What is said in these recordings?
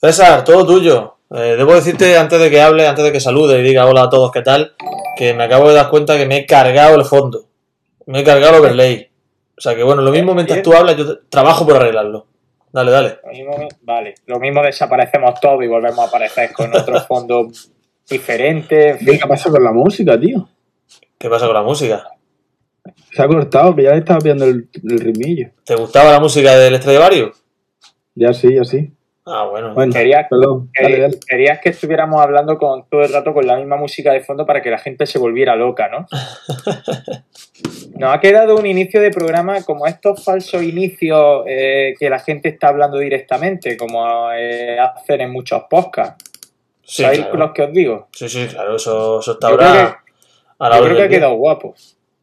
César, todo tuyo. Eh, debo decirte antes de que hable, antes de que salude y diga hola a todos, ¿qué tal? Que me acabo de dar cuenta que me he cargado el fondo. Me he cargado el overlay. O sea que bueno, lo mismo mientras tú hablas, yo trabajo por arreglarlo. Dale, dale. Lo mismo, vale, lo mismo desaparecemos todos y volvemos a aparecer con otro fondo diferente. ¿Qué pasa con la música, tío? ¿Qué pasa con la música? Se ha cortado, que ya le estaba viendo el, el ritmillo. ¿Te gustaba la música del Stradivarius? Ya sí, ya sí. Ah, bueno. Bueno, Querías, que estuviéramos hablando con todo el rato con la misma música de fondo para que la gente se volviera loca, ¿no? Nos ha quedado un inicio de programa como estos falsos inicios eh, que la gente está hablando directamente, como eh, hacen en muchos podcasts. Sí, ¿Sabéis claro. los que os digo? Sí, sí, claro, eso, eso está Yo creo ahora a la Yo creo que ha quedado guapo,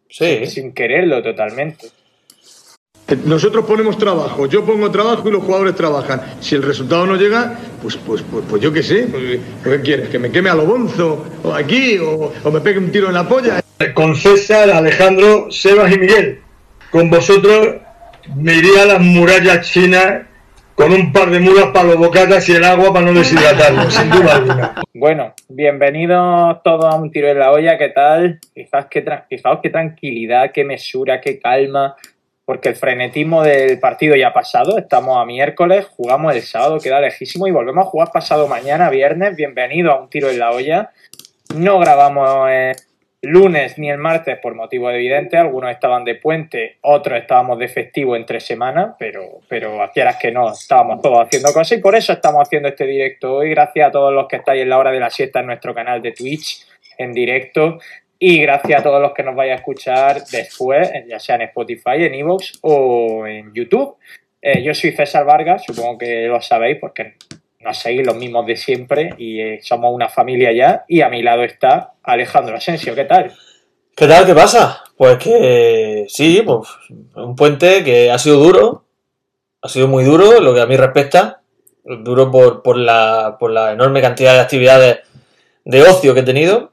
Sí, sin quererlo totalmente. Nosotros ponemos trabajo, yo pongo trabajo y los jugadores trabajan. Si el resultado no llega, pues, pues, pues, pues yo qué sé, pues, ¿qué quieres? ¿Que me queme a lo bonzo? ¿O aquí? ¿O, o me pegue un tiro en la polla? con César, Alejandro, Sebas y Miguel. Con vosotros me iría a las murallas chinas con un par de mulas para los bocatas y el agua para no deshidratarlos, sin duda alguna. Bueno, bienvenidos todos a un tiro en la olla, ¿qué tal? Fijaos qué, tra- fijaos qué tranquilidad, qué mesura, qué calma, porque el frenetismo del partido ya ha pasado, estamos a miércoles, jugamos el sábado, queda lejísimo y volvemos a jugar pasado mañana, viernes, bienvenido a un tiro en la olla. No grabamos eh, lunes ni el martes por motivos evidentes, algunos estaban de puente, otros estábamos de festivo entre semanas, pero, pero quieras que no, estábamos todos haciendo cosas y por eso estamos haciendo este directo hoy. Gracias a todos los que estáis en la hora de la siesta en nuestro canal de Twitch en directo y gracias a todos los que nos vais a escuchar después, ya sea en Spotify, en Evox o en YouTube. Eh, yo soy César Vargas, supongo que lo sabéis porque nos seguís los mismos de siempre y eh, somos una familia ya. Y a mi lado está Alejandro Asensio, ¿qué tal? ¿Qué tal? ¿Qué pasa? Pues que sí, pues un puente que ha sido duro, ha sido muy duro, lo que a mí respecta, duro por, por, la, por la enorme cantidad de actividades de ocio que he tenido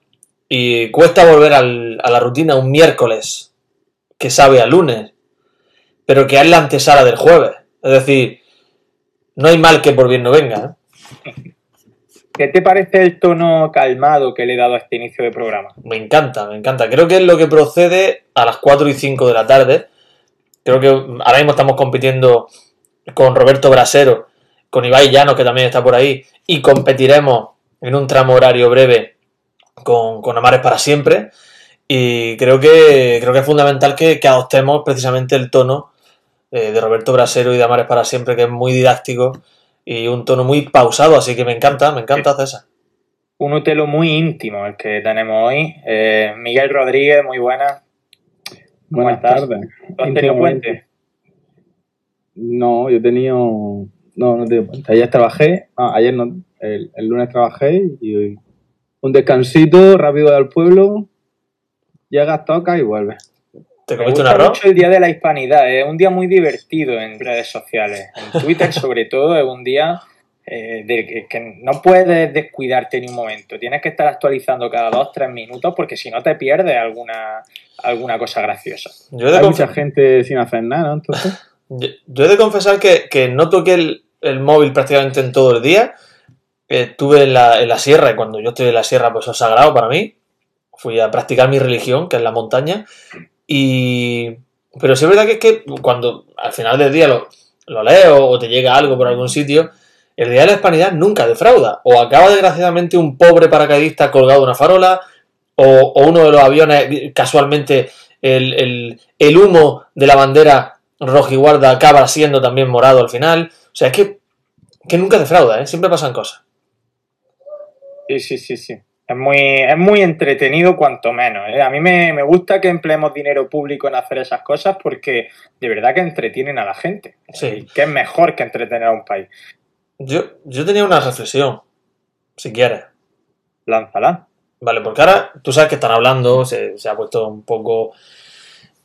y cuesta volver al- a la rutina un miércoles que sabe a lunes, pero que es la antesala del jueves. Es decir, no hay mal que por bien no venga. ¿eh? ¿Qué te parece el tono calmado que le he dado a este inicio de programa? Me encanta, me encanta. Creo que es lo que procede a las 4 y 5 de la tarde. Creo que ahora mismo estamos compitiendo con Roberto Brasero, con Ibai Llanos, que también está por ahí, y competiremos en un tramo horario breve con, con Amares para siempre. Y creo que, creo que es fundamental que, que adoptemos precisamente el tono eh, de Roberto Brasero y de Amares para siempre, que es muy didáctico y un tono muy pausado, así que me encanta, me encanta César. Un Utelo muy íntimo el que tenemos hoy. Eh, Miguel Rodríguez, muy buena. ¿Cómo Buenas tardes. ¿Tú has tenido puente? No, yo he tenido. No, no he tenido puente. Ayer trabajé. ah, ayer no. El, el lunes trabajé y hoy. Un descansito rápido al pueblo. Llegas, toca y vuelves. ¿Te comiste un gusta arroz? mucho el Día de la Hispanidad, es un día muy divertido en redes sociales. En Twitter, sobre todo, es un día eh, de que, que no puedes descuidarte ni un momento. Tienes que estar actualizando cada dos, tres minutos porque si no te pierdes alguna, alguna cosa graciosa. Yo he de Hay mucha gente sin hacer nada, ¿no? Entonces. Yo, yo he de confesar que, que no toqué el, el móvil prácticamente en todo el día. Eh, Estuve en la, en la sierra y cuando yo estoy en la sierra pues es sagrado para mí. Fui a practicar mi religión, que es la montaña. Y... Pero sí es verdad que es que cuando al final del día lo, lo leo o te llega algo por algún sitio, el Día de la Hispanidad nunca defrauda. O acaba desgraciadamente un pobre paracaidista colgado de una farola, o, o uno de los aviones, casualmente el, el- el humo de la bandera rojiguarda acaba siendo también morado al final. O sea, es que, que nunca defrauda, ¿eh? siempre pasan cosas. Sí, sí, sí, sí. Es muy, es muy entretenido cuanto menos. ¿eh? A mí me, me gusta que empleemos dinero público en hacer esas cosas porque de verdad que entretienen a la gente. Sí. Que es mejor que entretener a un país. Yo, yo tenía una reflexión, si quieres. Lánzala. Vale, porque ahora tú sabes que están hablando, se, se ha puesto un poco.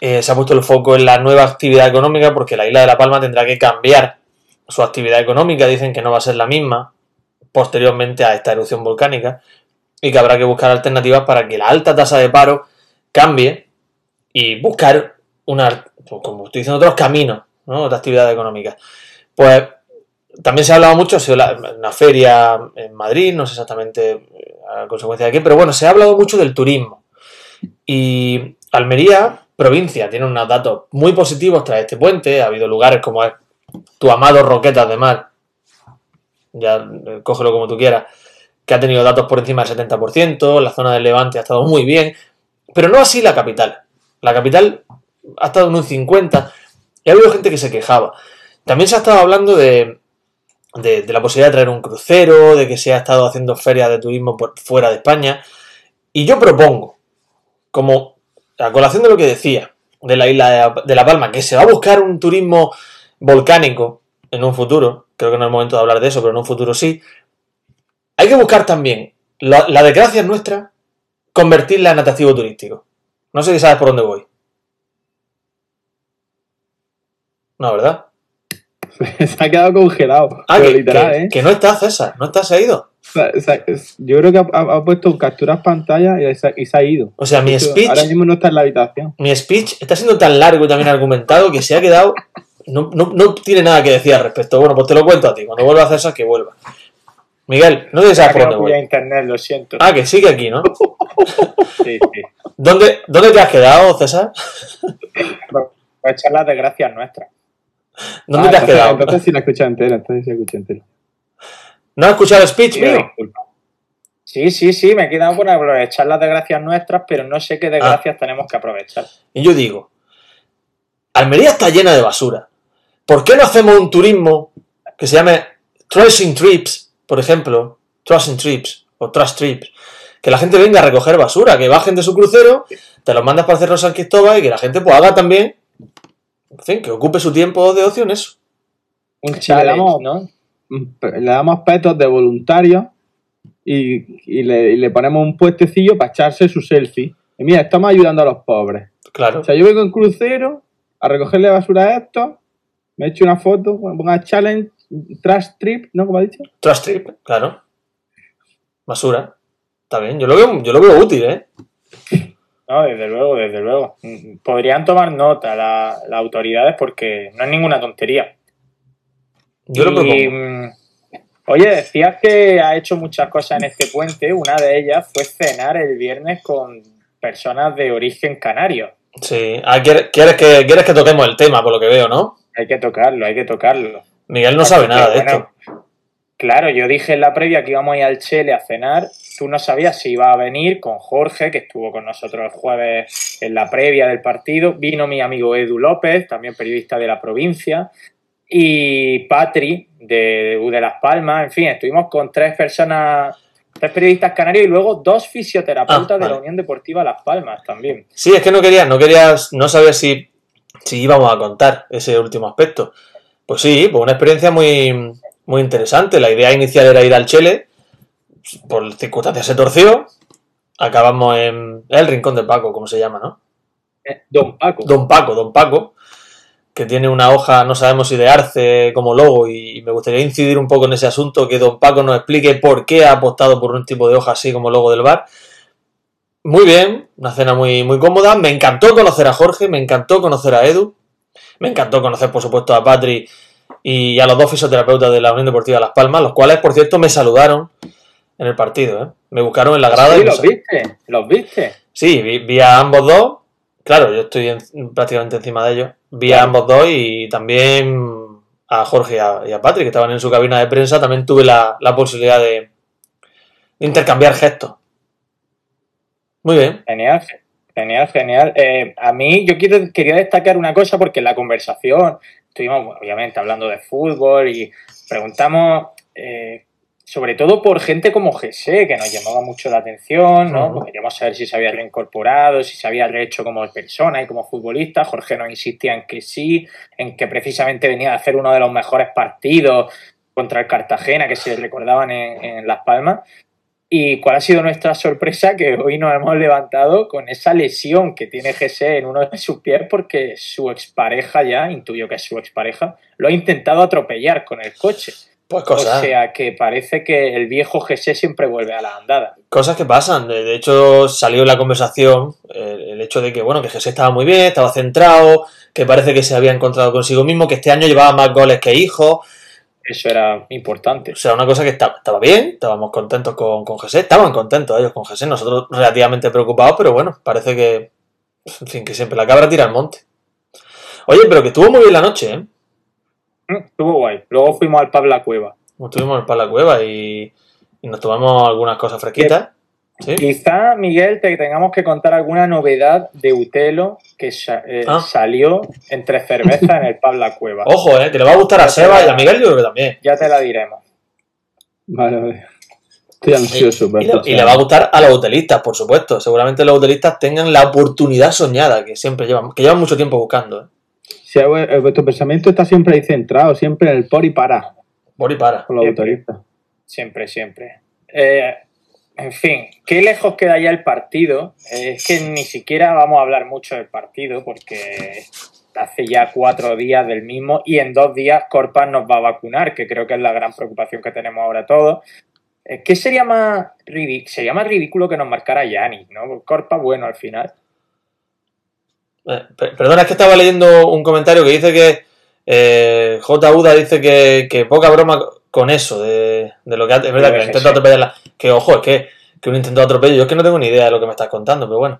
eh, se ha puesto el foco en la nueva actividad económica porque la isla de La Palma tendrá que cambiar su actividad económica. Dicen que no va a ser la misma posteriormente a esta erupción volcánica y que habrá que buscar alternativas para que la alta tasa de paro cambie y buscar una, pues, como estoy diciendo, otros caminos ¿no? de actividad económica. Pues también se ha hablado mucho, ha sido la- una feria en Madrid, no sé exactamente eh, a consecuencia de qué, pero bueno, se ha hablado mucho del turismo. Y Almería, provincia, tiene unos datos muy positivos tras este puente. Ha habido lugares como tu amado Roquetas de Mar, ya eh, cógelo como tú quieras, que ha tenido datos por encima del 70%, la zona del Levante ha estado muy bien, pero no así la capital. La capital ha estado en un 50% y ha habido gente que se quejaba. También se ha estado hablando de, de, de la posibilidad de traer un crucero, de que se ha estado haciendo ferias de turismo por fuera de España. Y yo propongo, como a colación de lo que decía, de la isla de, de La Palma, que se va a buscar un turismo volcánico en un futuro, creo que no es el momento de hablar de eso, pero en un futuro sí, hay que buscar también la, la desgracia nuestra, convertirla en atractivo turístico. No sé si sabes por dónde voy. No, ¿verdad? se ha quedado congelado. Ah, que, literal, que- ¿eh? que no está César, no está, se ha ido. O sea, o sea, es- yo creo que ha, puesto capturas pantalla y se, y se ha ido. O sea, mi speech, Ahora mismo no está en la habitación. mi speech está siendo tan largo y también argumentado que se ha quedado. No, no- no tiene nada que decir al respecto. Bueno, pues te lo cuento a ti. Cuando vuelva a César, que vuelva. Miguel, no sabes por quedado dónde pillado voy. internet, lo siento. Ah, que sigue aquí, ¿no? Sí, sí. ¿Dónde, ¿Dónde te has quedado, César? Pues echar las desgracias nuestras. ¿Dónde Ah, te has entonces- quedado? Entonces sí la escucha entera, entonces sí la escucha entera. ¿No has escuchado el speech Pido mío? Sí, sí, sí, me he quedado por aprovechar las desgracias nuestras, pero no sé qué desgracias tenemos que aprovechar. Y yo digo, Almería está llena de basura. ¿Por qué no hacemos un turismo que se llame Tracing Trips, por ejemplo? Tracing Trips o Trash Trips. Que la gente venga a recoger basura, que bajen de su crucero, te los mandas para Cerro San Cristóbal y que la gente pues haga también, en fin, que ocupe su tiempo de ocio en eso. Un le challenge, damos- ¿no? Le damos petos de voluntarios y, y le, y le ponemos un puestecillo para echarse su selfie. Y mira, estamos ayudando a los pobres. Claro. O sea, yo vengo en crucero a recogerle basura a esto, me echo una foto, ponga challenge, trash trip, ¿no? Como ha dicho. Trash Trip, claro. Basura. Está bien, yo lo veo, yo lo veo útil, ¿eh? No, desde luego, desde luego. Podrían tomar nota la- las autoridades porque no es ninguna tontería. Yo lo Y, propongo. mm, Oye, decías que ha hecho muchas cosas en este puente. Una de ellas fue cenar el viernes con personas de origen canario. Sí. Ah, ¿quieres, quieres que, quieres que toquemos el tema, por lo que veo, ¿no? Hay que tocarlo, hay que tocarlo. Miguel no sabe nada de Bueno, esto. Claro, yo dije en la previa que íbamos a ir al Chele a cenar. Tú no sabías si iba a venir con Jorge, que estuvo con nosotros el jueves en la previa del partido. Vino mi amigo Edu López, también periodista de la provincia. Y Patri, de U de Las Palmas. En fin, estuvimos con tres personas, tres periodistas canarios y luego dos fisioterapeutas Ah, de la Unión Deportiva Las Palmas también. Sí, es que no querías, no querías, no sabías si, si íbamos a contar ese último aspecto. Pues sí, pues una experiencia muy, muy interesante. La idea inicial era ir al Chile, por circunstancias se torció. Acabamos en el Rincón de Paco, como se llama, ¿no? Eh, Don Paco. Don Paco, Don Paco, que tiene una hoja, no sabemos si de arce como logo, y me gustaría incidir un poco en ese asunto, que Don Paco nos explique por qué ha apostado por un tipo de hoja así como logo del bar. Muy bien, una cena muy, muy cómoda. Me encantó conocer a Jorge, me encantó conocer a Edu, me encantó conocer, por supuesto, a Patri y a los dos fisioterapeutas de la Unión Deportiva Las Palmas, los cuales, por cierto, me saludaron en el partido. ¿eh? Me buscaron en la grada Sí, y los viste, los viste. Sí, vi, vi a ambos dos. Claro, yo estoy en- prácticamente encima de ellos. Vi a ambos dos y también a Jorge y a, y a Patrick, que estaban en su cabina de prensa. También tuve la, la posibilidad de, de intercambiar gestos. Muy bien. Genial, genial, genial. Eh, a mí yo quiero, quería destacar una cosa porque en la conversación estuvimos obviamente hablando de fútbol y preguntamos eh, sobre todo por gente como José, que nos llamaba mucho la atención, ¿no? Porque queríamos saber si se había reincorporado, si se había rehecho como persona y como futbolista. Jorge nos insistía en que sí, en que precisamente venía a hacer uno de los mejores partidos contra el Cartagena que se recordaban en, en Las Palmas. ¿Y cuál ha sido nuestra sorpresa? Que hoy nos hemos levantado con esa lesión que tiene José en uno de sus pies porque su expareja ya, intuyo que es su expareja, lo ha intentado atropellar con el coche. Pues O cosas, sea que parece que el viejo José siempre vuelve a la andada. cosas que pasan. De, hecho, salió en la conversación el hecho de que, bueno, que Jesús estaba muy bien, estaba centrado, que parece que se había encontrado consigo mismo, que este año llevaba más goles que hijos. Eso era importante. O sea, una cosa que estaba, estaba bien, estábamos contentos con, con José, estaban contentos ellos con José, nosotros relativamente preocupados, pero bueno, parece que, en fin, que siempre la cabra tira al monte. Oye, pero que estuvo muy bien la noche, ¿eh? Mm, Estuvo guay. Luego fuimos al pub La Cueva. Estuvimos para la cueva y, y nos tomamos algunas cosas fresquitas. ¿Sí? Quizá, Miguel, te tengamos que contar alguna novedad de Utelo que sa- eh, Ah. salió entre cervezas en el pub La Cueva. Ojo, ¿eh? Que le va a gustar a Ya Seba la- y a Miguel, yo creo que también. Ya te la diremos. Vale, vale. Estoy ansioso Y le, escuchar. y le va a gustar a los hotelistas, por supuesto. Seguramente los hotelistas tengan la oportunidad soñada que siempre llevan, que llevan mucho tiempo buscando. ¿eh? Si eh, vuestro pensamiento está siempre ahí centrado, siempre en el por y para, Por y para. con los Siempre. autoristas. Siempre, siempre. Eh, en fin, qué lejos queda ya el partido. Es que ni siquiera vamos a hablar mucho del partido porque hace ya cuatro días del mismo y en dos días Corpas nos va a vacunar, que creo que es la gran preocupación que tenemos ahora todos. ¿Qué sería más, sería más ridículo que nos marcara Yanis, ¿no? Corpas, bueno, al final. Eh, per- perdona, es que estaba leyendo un comentario que dice que eh, J. Dice que, que poca broma con eso, de, de lo que. Es verdad que intento atropellarla. Que ojo, es que, que un intento de atropello, yo es que no tengo ni idea de lo que me estás contando, pero bueno.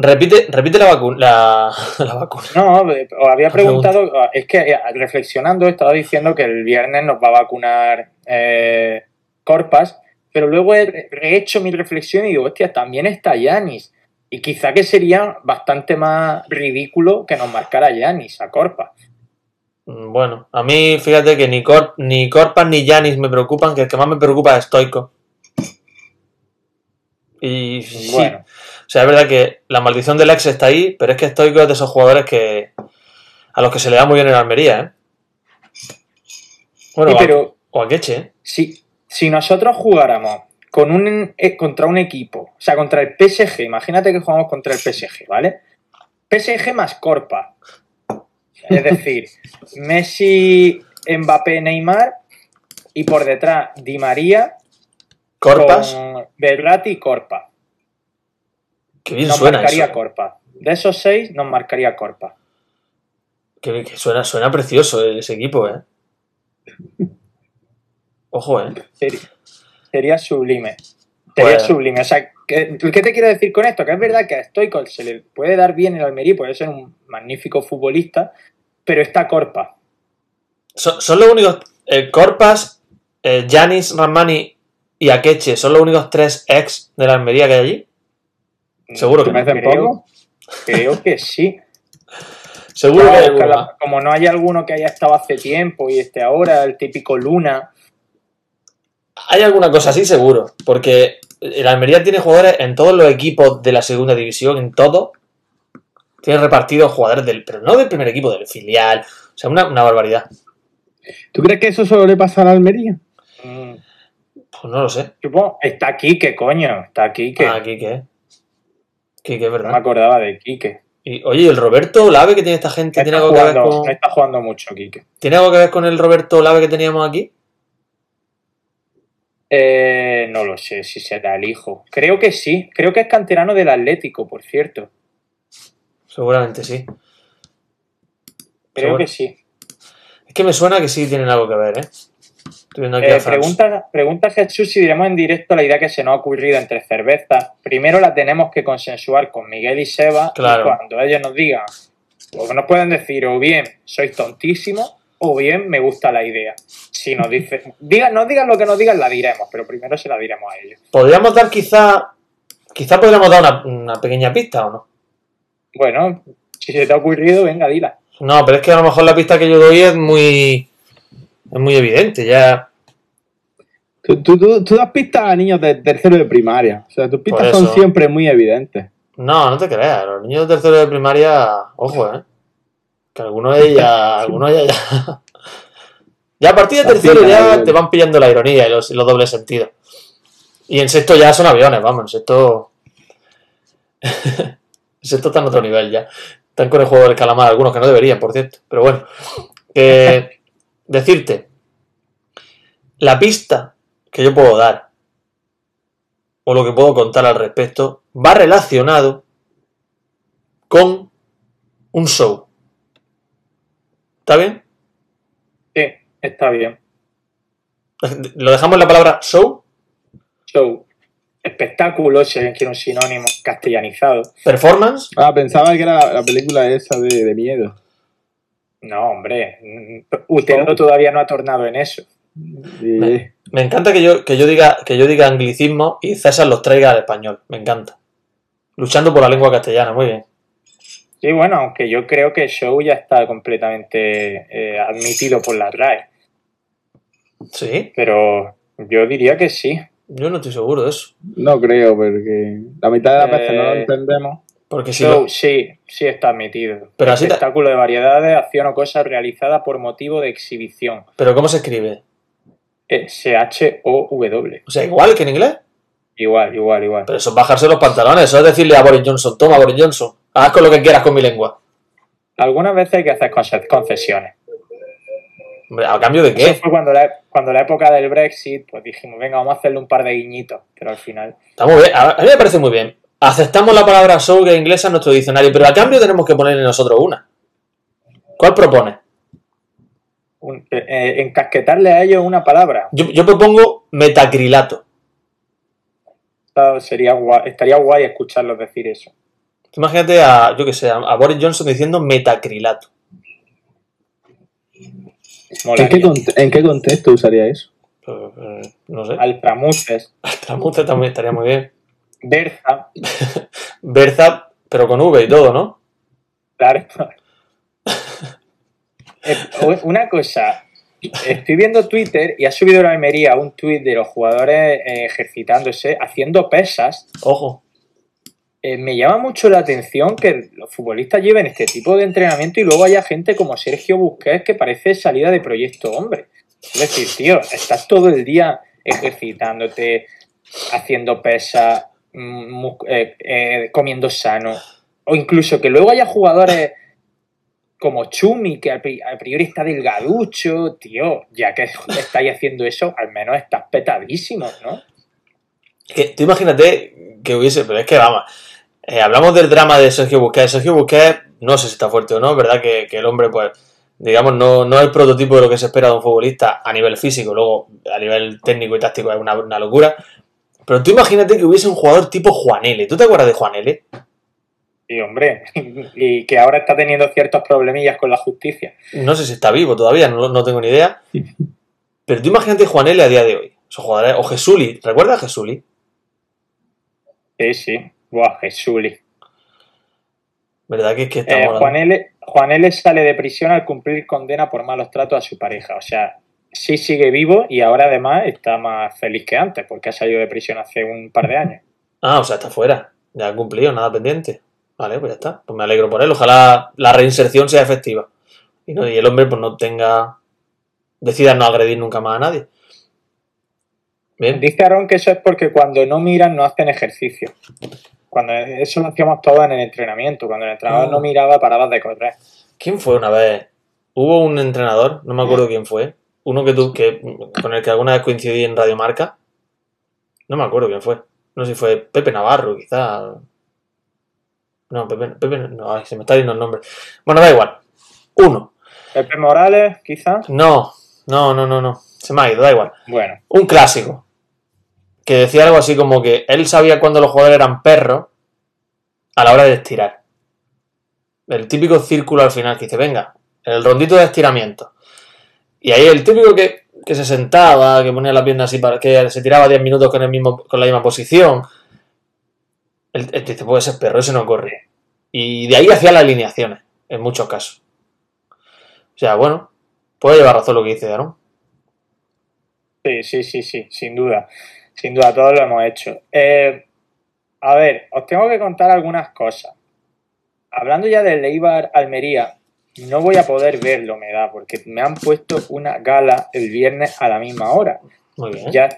Repite, repite la vacuna. La, la vacuna. No, eh, os había preguntado, es que eh, reflexionando estaba diciendo que el viernes nos va a vacunar eh, Corpas, pero luego he he hecho mi reflexión y digo, hostia, también está Yanis. Y quizá que sería bastante más ridículo que nos marcara Yanis a Corpas. Mm, Bueno, a mí, fíjate que ni, Cor, ni Corpas ni Yanis me preocupan, que el que más me preocupa es Stoico. Y sí, Bueno, O sea, es verdad que la maldición del ex está ahí, pero es que Stoico es de esos jugadores que a los que se le da muy bien en Almería, ¿eh? Bueno, Sí, o a- pero- o a Queche, ¿eh? si, si nosotros jugáramos con un, eh, contra un equipo, o sea, contra el PSG, imagínate que jugamos contra el PSG, ¿vale? PSG más Corpa. Es decir, Messi, Mbappé, Neymar y por detrás Di María Corpas, con Berratti y Corpa. que bien Nos suena marcaría eso. Corpa. De esos seis nos marcaría Corpa. Que, que suena, suena precioso ese equipo, ¿eh? Ojo, ¿eh? Sería, sería sublime. Sería sublime. O sea, ¿qué, qué te quiero decir con esto? Que es verdad que a Stoico se le puede dar bien el Almería, puede ser un magnífico futbolista, pero está Corpa. Son, son los únicos. eh, Corpas, eh, Yanis, Ramani y Akeche son los únicos tres ex de la Almería que hay allí. Seguro que ¿Te parecen creo, poco? creo que sí. Seguro que hay como no hay alguno que haya estado hace tiempo y esté ahora, el típico Luna. Hay alguna cosa así, seguro. Porque el Almería tiene jugadores en todos los equipos de la segunda división, en todo. Tiene repartidos jugadores del. Pero no del primer equipo, del filial. O sea, una, una barbaridad. ¿Tú crees que eso solo le pasa a la Almería? Mm, Pues no lo sé. está Quique, coño. Está Quique. Ah, Quique. Quique, es no me verdad. acordaba de Quique. Y, oye, ¿y el Roberto Olave que tiene esta gente? No ¿Tiene está, algo, que ver jugando, con, está jugando mucho Quique. ¿Tiene algo que ver con el Roberto Olave que teníamos aquí? Eh, no lo sé si será el hijo. Creo que sí. Creo que es canterano del Atlético, por cierto. Seguramente sí. Creo Seguro. que sí. Es que me suena que sí tienen algo que ver, ¿eh? Estoy viendo aquí Eh, pregunta, pregunta Jesús si diremos en directo la idea que se nos ha ocurrido entre cervezas. Primero la tenemos que consensuar con Miguel y Seba. Claro. Y cuando ellos nos digan, o nos pueden decir, o bien sois tontísimos, o bien me gusta la idea. Si nos dicen, digan, nos digan lo que nos digan, la diremos, pero primero se la diremos a ellos. Podríamos dar quizá. Quizá podríamos dar una, una pequeña pista o no. Bueno, si se te ha ocurrido, venga, dila. No, pero es que a lo mejor la pista que yo doy es muy. Es muy evidente. Ya. Tú, tú, tú- tú das pistas a niños de tercero de primaria. O sea, tus pistas son siempre muy evidentes. No, no te creas. Los niños de tercero de primaria. Ojo, ¿eh? Que algunos de ya. Algunos ya. Ya, ya a partir de tercero ya te van pillando la ironía y los, dobles sentidos. Y en sexto ya son aviones, vamos. En sexto. en sexto están a otro nivel ya. Están con el juego del calamar, algunos que no deberían, por cierto. Pero bueno. Decirte. La pista que yo puedo dar. O lo que puedo contar al respecto. Va relacionado con un show. ¿Está bien? Sí, está bien. Lo dejamos en la palabra show. Show. Espectáculo, si alguien quiere un sinónimo castellanizado. Performance. Ah, pensaba que era la, la película esa de, de miedo. No, hombre. mm, Utero todavía no ha tornado en eso. Me- Me encanta que yo, que yo diga que yo diga anglicismo y César los traiga al español. Me encanta. Luchando por la lengua castellana, muy bien. Sí, bueno, aunque yo creo que show ya está completamente eh, admitido por la RAE. Sí, Pero yo diría que sí. yo no estoy seguro de eso. No creo, porque la mitad de las veces no lo Eh, entendemos. Porque si Show, lo- sí, sí está admitido. Pero así ta- Espectáculo de variedades, acción o cosa realizada por motivo de exhibición. Pero ¿cómo se escribe? S-H-O-W. O sea, igual que en inglés. Igual, igual, igual. Pero eso es bajarse los pantalones, eso es decirle a Boris Johnson, toma Boris Johnson, haz con lo que quieras con mi lengua. Algunas veces hay que hacer conce- concesiones. Hombre, ¿a cambio de Eso qué? fue cuando la, cuando la época del Brexit, pues dijimos, venga, vamos a hacerle un par de guiñitos. Pero al final, Está muy bien, a mí me parece muy bien. Aceptamos la palabra es inglesa en nuestro diccionario, pero a cambio tenemos que ponerle nosotros una. ¿Cuál propone? un- eh, eh, encasquetarle a ellos una palabra. Yo, yo propongo metacrilato. Sería guay- estaría guay escucharlos decir eso. Imagínate a, yo que sé, a, Boris Johnson diciendo metacrilato. ¿En qué, cont- ¿En qué contexto usaría eso? Pues, eh, no sé. Altramuces, Tramute también estaría muy bien. Berza, Berza, pero con V y todo, ¿no? claro. Eh, Una cosa, estoy viendo Twitter y ha subido la Almería un tuit de los jugadores eh, ejercitándose, haciendo pesas. Ojo. Eh, me llama mucho la atención que los futbolistas lleven este tipo de entrenamiento y luego haya gente como Sergio Busquets que parece salida de proyecto hombre. Es decir, tío, estás todo el día ejercitándote, haciendo pesas, mm, eh, eh, comiendo sano. O incluso que luego haya jugadores como Chumi, que al priori está delgaducho, tío, ya que estáis haciendo eso, al menos estás petadísimo, ¿no? Tú imagínate que hubiese, pero es que vamos, eh, hablamos del drama de Sergio Busquets. Sergio Busquets, no sé si está fuerte o no, ¿verdad? Que, que el hombre, pues, digamos, no, no es el prototipo de lo que se espera de un futbolista a nivel físico, luego a nivel técnico y táctico es una, una locura. Pero tú imagínate que hubiese un jugador tipo Juanele. ¿Tú te acuerdas de Juanele? Y hombre, y que ahora está teniendo ciertos problemillas con la justicia. No sé si está vivo todavía, no, no tengo ni idea. Pero tú imagínate Juanele a día de hoy. O Jesuli, ¿recuerdas a Jesuli? Sí, sí. Buah, Jesuli. ¿Verdad que, es que Eh, estamos hablando- Juan, L, Juan L sale de prisión al cumplir condena por malos tratos a su pareja. O sea, sí sigue vivo y ahora además está más feliz que antes porque ha salido de prisión hace un par de años. Ah, o sea, está fuera. Ya ha cumplido, nada pendiente. Vale, pues ya está. Pues me alegro por él. Ojalá la reinserción sea efectiva. Y, no, y el hombre pues no tenga... Decida no agredir nunca más a nadie. Bien. Dice Aaron que eso es porque cuando no miran no hacen ejercicio. Cuando eso lo hacíamos todos en el entrenamiento. Cuando el entrenador Ah. no miraba, parabas de correr. ¿Quién fue una vez? Hubo un entrenador, no me acuerdo quién fue. Uno que tú, que, con el que alguna vez coincidí en Radio Marca. No me acuerdo quién fue. No sé si fue Pepe Navarro, quizá. No, Pepe, Pepe no, ay, se me está yendo el nombre. Bueno, da igual. Uno. Pepe Morales, quizás. No, no, no, no, no. Se me ha ido, da igual. Bueno, Un clásico. Que decía algo así como que él sabía cuando los jugadores eran perros a la hora de estirar. El típico círculo al final que dice, venga, el rondito de estiramiento. Y ahí el típico que, que se sentaba, que ponía la pierna así para que se tiraba 10 minutos con, el mismo, con la misma posición. Él dice, puede ser perro, ese no corre. Y de ahí hacía las alineaciones, en muchos casos. O sea, bueno, puede llevar razón lo que dice Aaron. Sí, sí, sí, sí, sin duda. Sin duda, todos lo hemos hecho. Eh, a ver, os tengo que contar algunas cosas. Hablando ya del Eibar Almería, no voy a poder verlo, me da, porque me han puesto una gala el viernes a la misma hora. Muy bien. Ya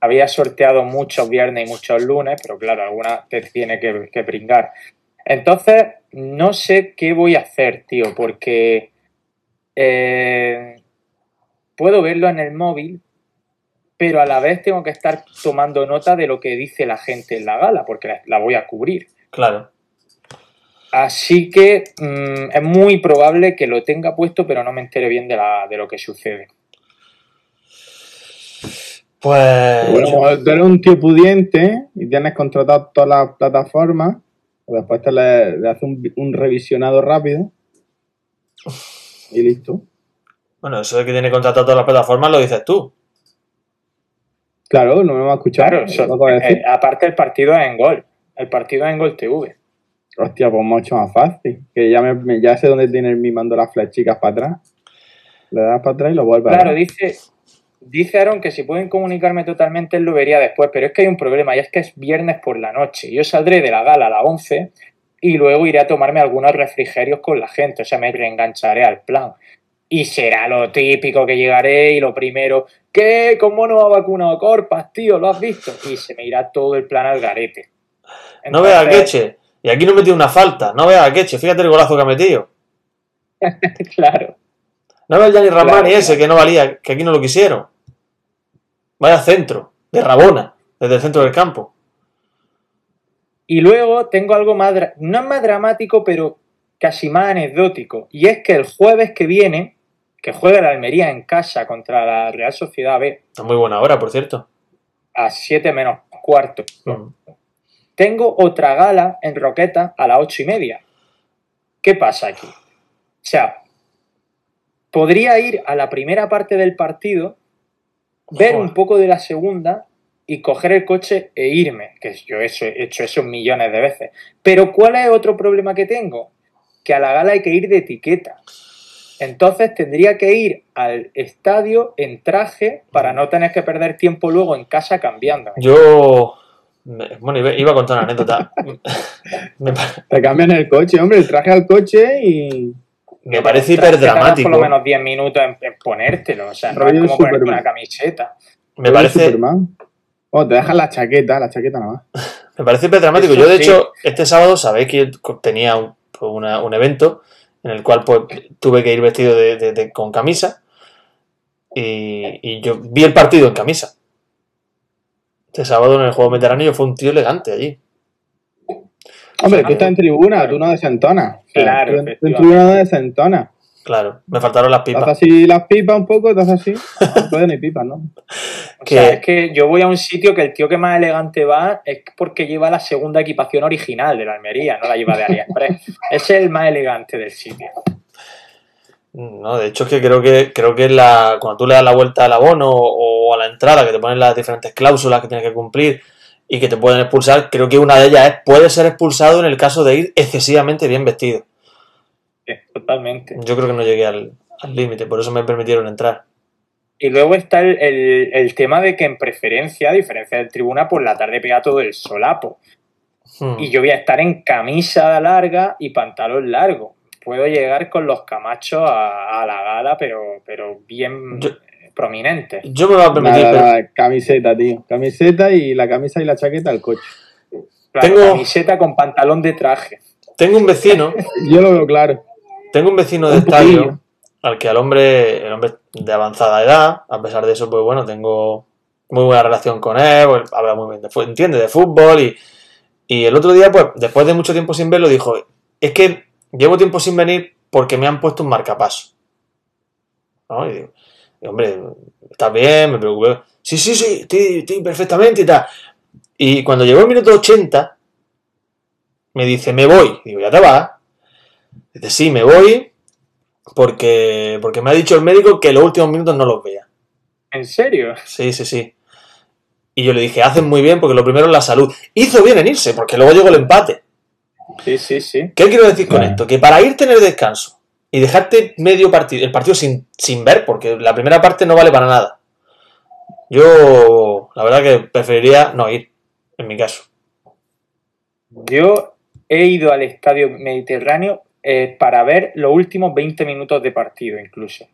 había sorteado muchos viernes y muchos lunes, pero claro, alguna te tiene que, que pringar. Entonces, no sé qué voy a hacer, tío, porque eh, puedo verlo en el móvil, pero a la vez tengo que estar tomando nota de lo que dice la gente en la gala, porque la, la voy a cubrir. Claro. Así que mm, es muy probable que lo tenga puesto, pero no me entere bien de, la, de lo que sucede. Pues. Bueno, como tú eres un tío pudiente y tienes contratado todas las plataformas, pues después te le, le haces un, un revisionado rápido y listo. Bueno, eso de que tiene contratado todas las plataformas lo dices tú. Claro, no me va a escuchar. Claro, decir. eh, aparte el partido es en gol. El partido es en gol TV. Hostia, pues mucho más fácil. Que ya, me, ya sé dónde tiene mi mando las flechicas para atrás. Le das para atrás y lo vuelves a Claro, dar. dice, dice Aaron que si pueden comunicarme totalmente él lo vería después, pero es que hay un problema y es que es viernes por la noche. Yo saldré de la gala a las 11 y luego iré a tomarme algunos refrigerios con la gente, o sea, me reengancharé al plan. Y será lo típico que llegaré y lo primero, ¿qué? ¿Cómo no ha vacunado Corpas, tío? ¿Lo has visto? Y se me irá todo el plan al garete. No veas a Queche. Y aquí no metió una falta. No veas a Queche. Fíjate el golazo que ha metido. Claro. No veas Gianni Ramani Claro. ese que no valía, que aquí no lo quisieron. Vaya centro. De Rabona. Desde el centro del campo. Y luego tengo algo más, no es más dramático, pero casi más anecdótico. Y es que el jueves que viene, que juega la Almería en casa contra la Real Sociedad B, Está muy buena hora, por cierto. a 7 menos cuarto, Mm. tengo otra gala en Roqueta a las 8 y media. ¿Qué pasa aquí? O sea, podría ir a la primera parte del partido, ver Joder. un poco de la segunda y coger el coche e irme, que yo he hecho eso millones de veces. Pero ¿cuál es otro problema que tengo? Que a la gala hay que ir de etiqueta. Entonces tendría que ir al estadio en traje para no tener que perder tiempo luego en casa cambiando. Yo. me- Bueno, iba a contar una anécdota. Te cambian el coche, hombre, el traje al coche y. me parece hiper tardas dramático. por lo menos 10 minutos en, en ponértelo. O sea, no Rollo es como ponerte una camiseta. Me rollo parece, Superman. Oh, te dejan la chaqueta, la chaqueta nada más. me parece hiper dramático. Eso Yo, de sí. hecho, este sábado sabéis que yo tenía un, pues, una- un evento en el cual pues, tuve que ir vestido de, de- de- con camisa. Y, y yo vi el partido en camisa. Este sábado en el juego mediterráneo fue un tío elegante allí. Hombre, Claro. tú estás en tribuna, tú no desentonas. O sea, Claro, tú en- tú en efectivamente. tribuna no desentonas. Claro, me faltaron las pipas. así las pipas un poco, haces así. No puedes ni pipas, ¿no? O Que- sea, es que yo voy a un sitio que el tío que más elegante va es porque lleva la segunda equipación original de la Almería, no la lleva de AliExpress. es el más elegante del sitio. No, de hecho es que creo que creo que la, cuando tú le das la vuelta al abono o a la entrada, que te ponen las diferentes cláusulas que tienes que cumplir y que te pueden expulsar, creo que una de ellas es puede ser expulsado en el caso de ir excesivamente bien vestido. Totalmente. Yo creo que no llegué al al límite, por eso me permitieron entrar. Y luego está el, el- el tema de que en preferencia, a diferencia del tribuna, por la tarde pega todo el solapo. Hmm. Y yo voy a estar en camisa larga y pantalón largo. Puedo llegar con los camachos a, a la gala, pero, pero bien Yo- prominentes. Yo me voy a permitir, camiseta, tío. Camiseta y la camisa y la chaqueta al coche. Claro, Tengo- Camiseta con pantalón de traje. tengo un vecino, Yo lo veo claro. Tengo un vecino de estadio al que al hombre, el hombre de avanzada edad, a pesar de eso, pues bueno, tengo muy buena relación con él, pues, habla muy bien de entiende de fútbol y, y el otro día, pues después de mucho tiempo sin verlo, dijo, es que llevo tiempo sin venir porque me han puesto un marcapaso. ¿No? Y digo, hombre, ¿estás bien? Me preocupé. Sí, sí, sí, estoy, estoy perfectamente y tal. Y cuando llegó el minuto 80, me dice, me voy. Digo, ya te vas. Dice, sí, me voy porque, porque me ha dicho el médico que los últimos minutos no los vea. ¿En serio? Sí, sí, sí. Y yo le dije, hacen muy bien porque lo primero es la salud. Hizo bien en irse porque luego llegó el empate. Sí, sí, sí. ¿Qué quiero decir con Bueno. esto? Que para irte en el descanso y dejarte medio partido, el partido sin, sin ver, porque la primera parte no vale para nada. Yo, la verdad que preferiría no ir, en mi caso. Yo he ido al estadio Mediterráneo eh, para ver los últimos 20 minutos de partido, incluso.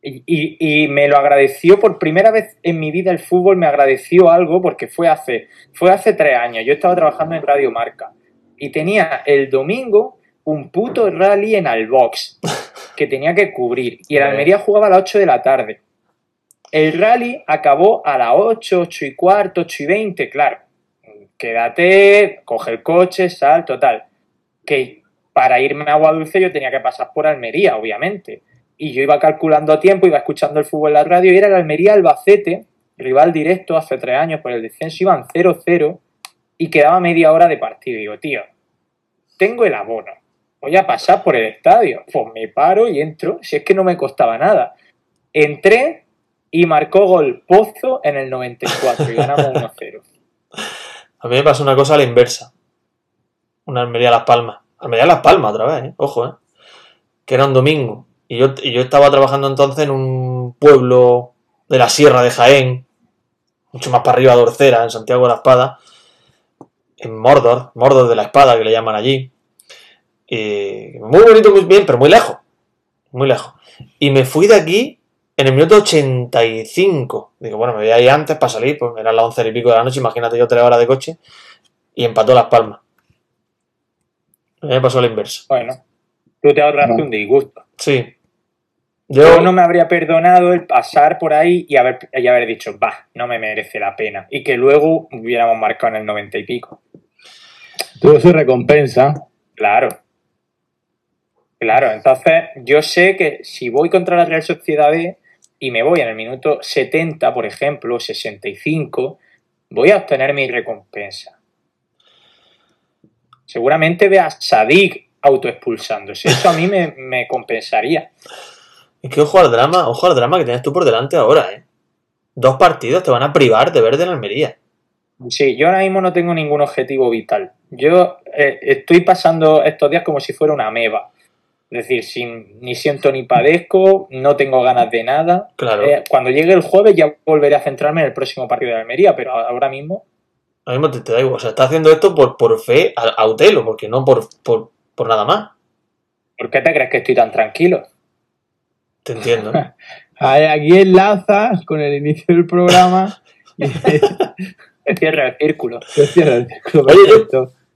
Y, y- y me lo agradeció por primera vez en mi vida el fútbol, me agradeció algo porque fue hace, fue hace tres años. Yo estaba trabajando en Radio Marca y tenía el domingo un puto rally en Albox que tenía que cubrir. Y el Almería jugaba a las 8 de la tarde. El rally acabó a las 8, 8 y cuarto, 8 y 20, claro. Quédate, coge el coche, sal, total. Que para irme a Agua Dulce yo tenía que pasar por Almería, obviamente. Y yo iba calculando a tiempo, iba escuchando el fútbol en la radio y era el Almería Albacete rival directo hace tres años por el descenso, iban 0-0 y quedaba media hora de partido. Y digo, tío, tengo el abono, voy a pasar por el estadio. Pues me paro y entro, si es que no me costaba nada. Entré y marcó gol Pozo en el 94 y ganamos 1-0. A mí me pasó una cosa a la inversa. Una Almería Las Palmas. Almería Las Palmas otra vez, ¿eh? ojo, ¿eh? que era un domingo. Y yo, y yo estaba trabajando entonces en un pueblo de la Sierra de Jaén, mucho más para arriba de Orcera, en Santiago de la Espada, en Mordor, Mordor de la Espada, que le llaman allí. Y muy bonito, muy bien, pero muy lejos. Muy lejos. Y me fui de aquí en el minuto 85. Digo, bueno, me voy a ir antes para salir, pues eran las 11 y pico de la noche, imagínate yo tres horas de coche. Y empató Las Palmas. A mí me pasó la inversa. Bueno, tú te ahorraste un disgusto. Sí. Yo Yo no me habría perdonado el pasar por ahí y haber, y haber dicho, va, no me merece la pena. Y que luego hubiéramos marcado en el 90 y pico. Todo eso es recompensa. Claro. Claro, entonces yo sé que si voy contra la Real Sociedad B y me voy en el minuto 70, por ejemplo, 65, voy a obtener mi recompensa. Seguramente vea a Sadik autoexpulsándose. Eso a mí me, me compensaría. Es que ojo al drama, ojo al drama que tienes tú por delante ahora, ¿eh? Dos partidos te van a privar de ver de la Almería. Sí, yo ahora mismo no tengo ningún objetivo vital. Yo eh, estoy pasando estos días como si fuera una ameba. Es decir, sin, ni siento ni padezco, no tengo ganas de nada. Claro. Eh, cuando llegue el jueves ya volveré a centrarme en el próximo partido de Almería, pero ahora mismo Ahora mismo te, te da igual. O sea, estás haciendo esto por, por fe a, a Utelo, porque no por, por, por nada más. ¿por qué te crees que estoy tan tranquilo? Te entiendo. ¿eh? Aquí enlaza con el inicio del programa y Cierra el círculo. cierra el círculo Oye.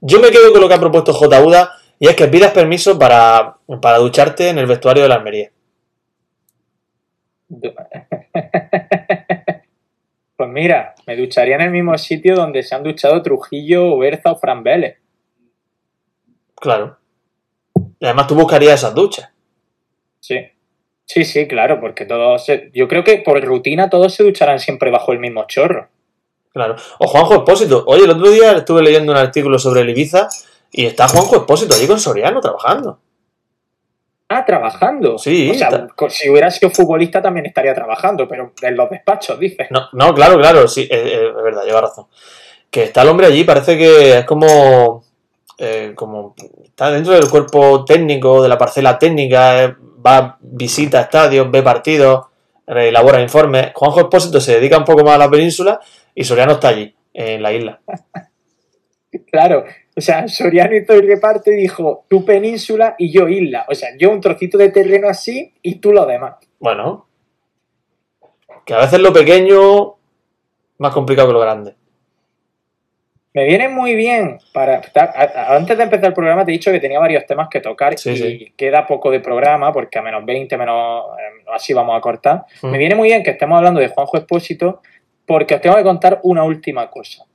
Yo me quedo con lo que ha propuesto J. Uda y es que pidas permiso para, para ducharte en el vestuario de la Almería. Pues mira, me ducharía en el mismo sitio donde se han duchado Trujillo, Berza o Fran Vélez. Claro. Y además tú buscarías esas duchas. Sí. Sí, sí, claro, porque todos. se- Yo creo que por rutina todos se ducharán siempre bajo el mismo chorro. Claro. O Juanjo Expósito. Oye, el otro día estuve leyendo un artículo sobre el Ibiza y está Juanjo Expósito allí con Soriano trabajando. Ah, trabajando. Sí, O sea, si hubiera sido futbolista también estaría trabajando, pero en los despachos, dices. No, no, claro, claro, sí, eh, eh, es verdad, lleva razón. Que está el hombre allí, parece que es como, eh, como está dentro del cuerpo técnico, de la parcela técnica, eh, va, visita estadios, ve partidos, elabora informes. Juanjo Expósito se dedica un poco más a la península y Soriano está allí, en la isla. Claro. O sea, Soriano hizo el reparto y dijo, tú península y yo isla. O sea, yo un trocito de terreno así y tú lo demás. Bueno, que a veces lo pequeño más complicado que lo grande. Me viene muy bien para... Antes de empezar el programa te he dicho que tenía varios temas que tocar Sí, y sí. queda poco de programa porque a menos 20, menos... eh, así vamos a cortar. Mm. Me viene muy bien que estemos hablando de Juanjo Expósito porque os tengo que contar una última cosa.